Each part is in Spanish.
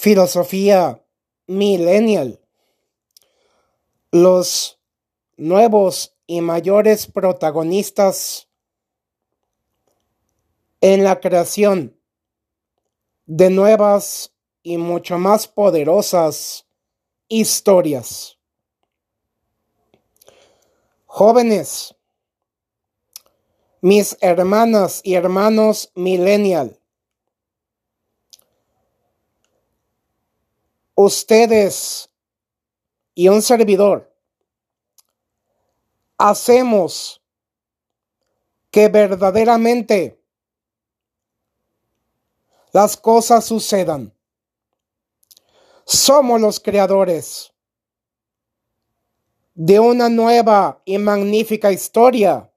Filosofía millennial. Los nuevos y mayores protagonistas en la creación de nuevas y mucho más poderosas historias. Jóvenes, mis hermanas y hermanos millennial, ustedes y un servidor hacemos que verdaderamente las cosas sucedan. Somos los creadores de una nueva y magnífica historia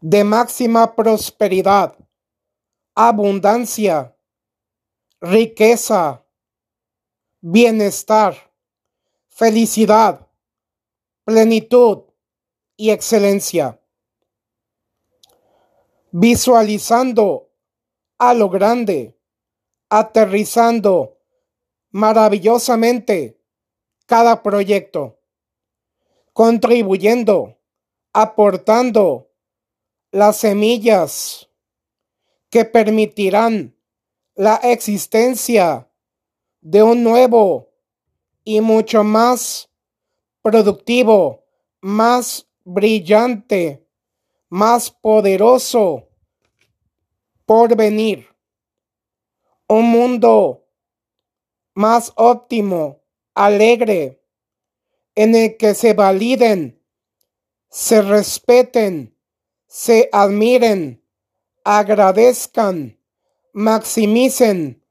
de máxima prosperidad, abundancia, riqueza, bienestar, felicidad, plenitud y excelencia. Visualizando a lo grande, aterrizando maravillosamente cada proyecto, contribuyendo, aportando las semillas que permitirán la existencia de un nuevo y mucho más productivo, más brillante, más poderoso por venir. Un mundo más óptimo, alegre, en el que se validen, se respeten, se admiren, agradezcan, maximicen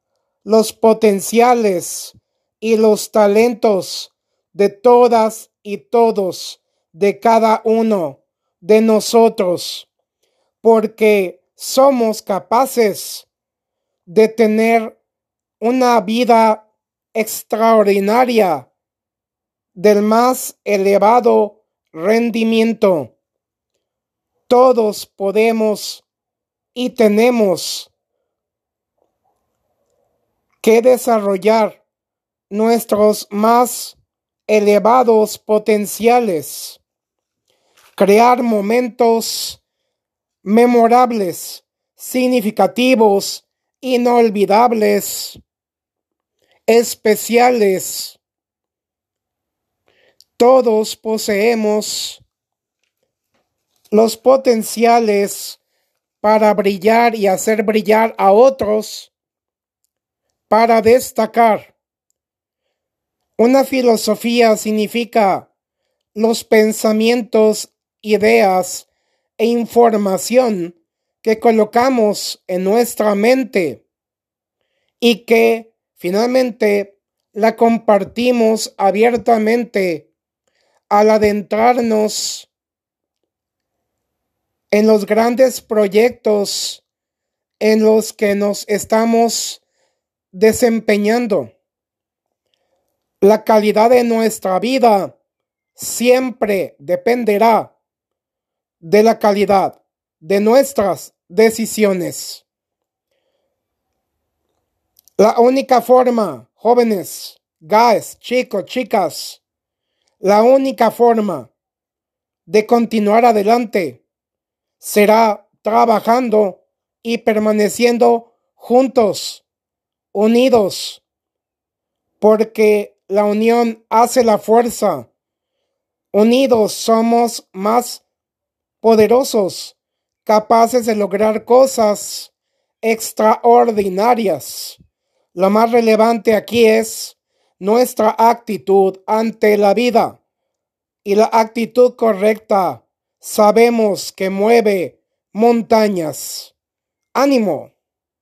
los potenciales y los talentos de todas y todos, de cada uno de nosotros, porque somos capaces de tener una vida extraordinaria del más elevado rendimiento. Todos podemos y tenemos que desarrollar nuestros más elevados potenciales, crear momentos memorables, significativos, inolvidables, especiales. Todos poseemos los potenciales para brillar y hacer brillar a otros para destacar. Una filosofía significa los pensamientos, ideas e información que colocamos en nuestra mente y que finalmente la compartimos abiertamente al adentrarnos en los grandes proyectos en los que nos estamos desempeñando. La calidad de nuestra vida siempre dependerá de la calidad de nuestras decisiones. La única forma, jóvenes, guys, chicos, chicas, la única forma de continuar adelante será trabajando y permaneciendo juntos unidos, porque la unión hace la fuerza. Unidos somos más poderosos, capaces de lograr cosas extraordinarias. Lo más relevante aquí es nuestra actitud ante la vida. Y la actitud correcta sabemos que mueve montañas. Ánimo.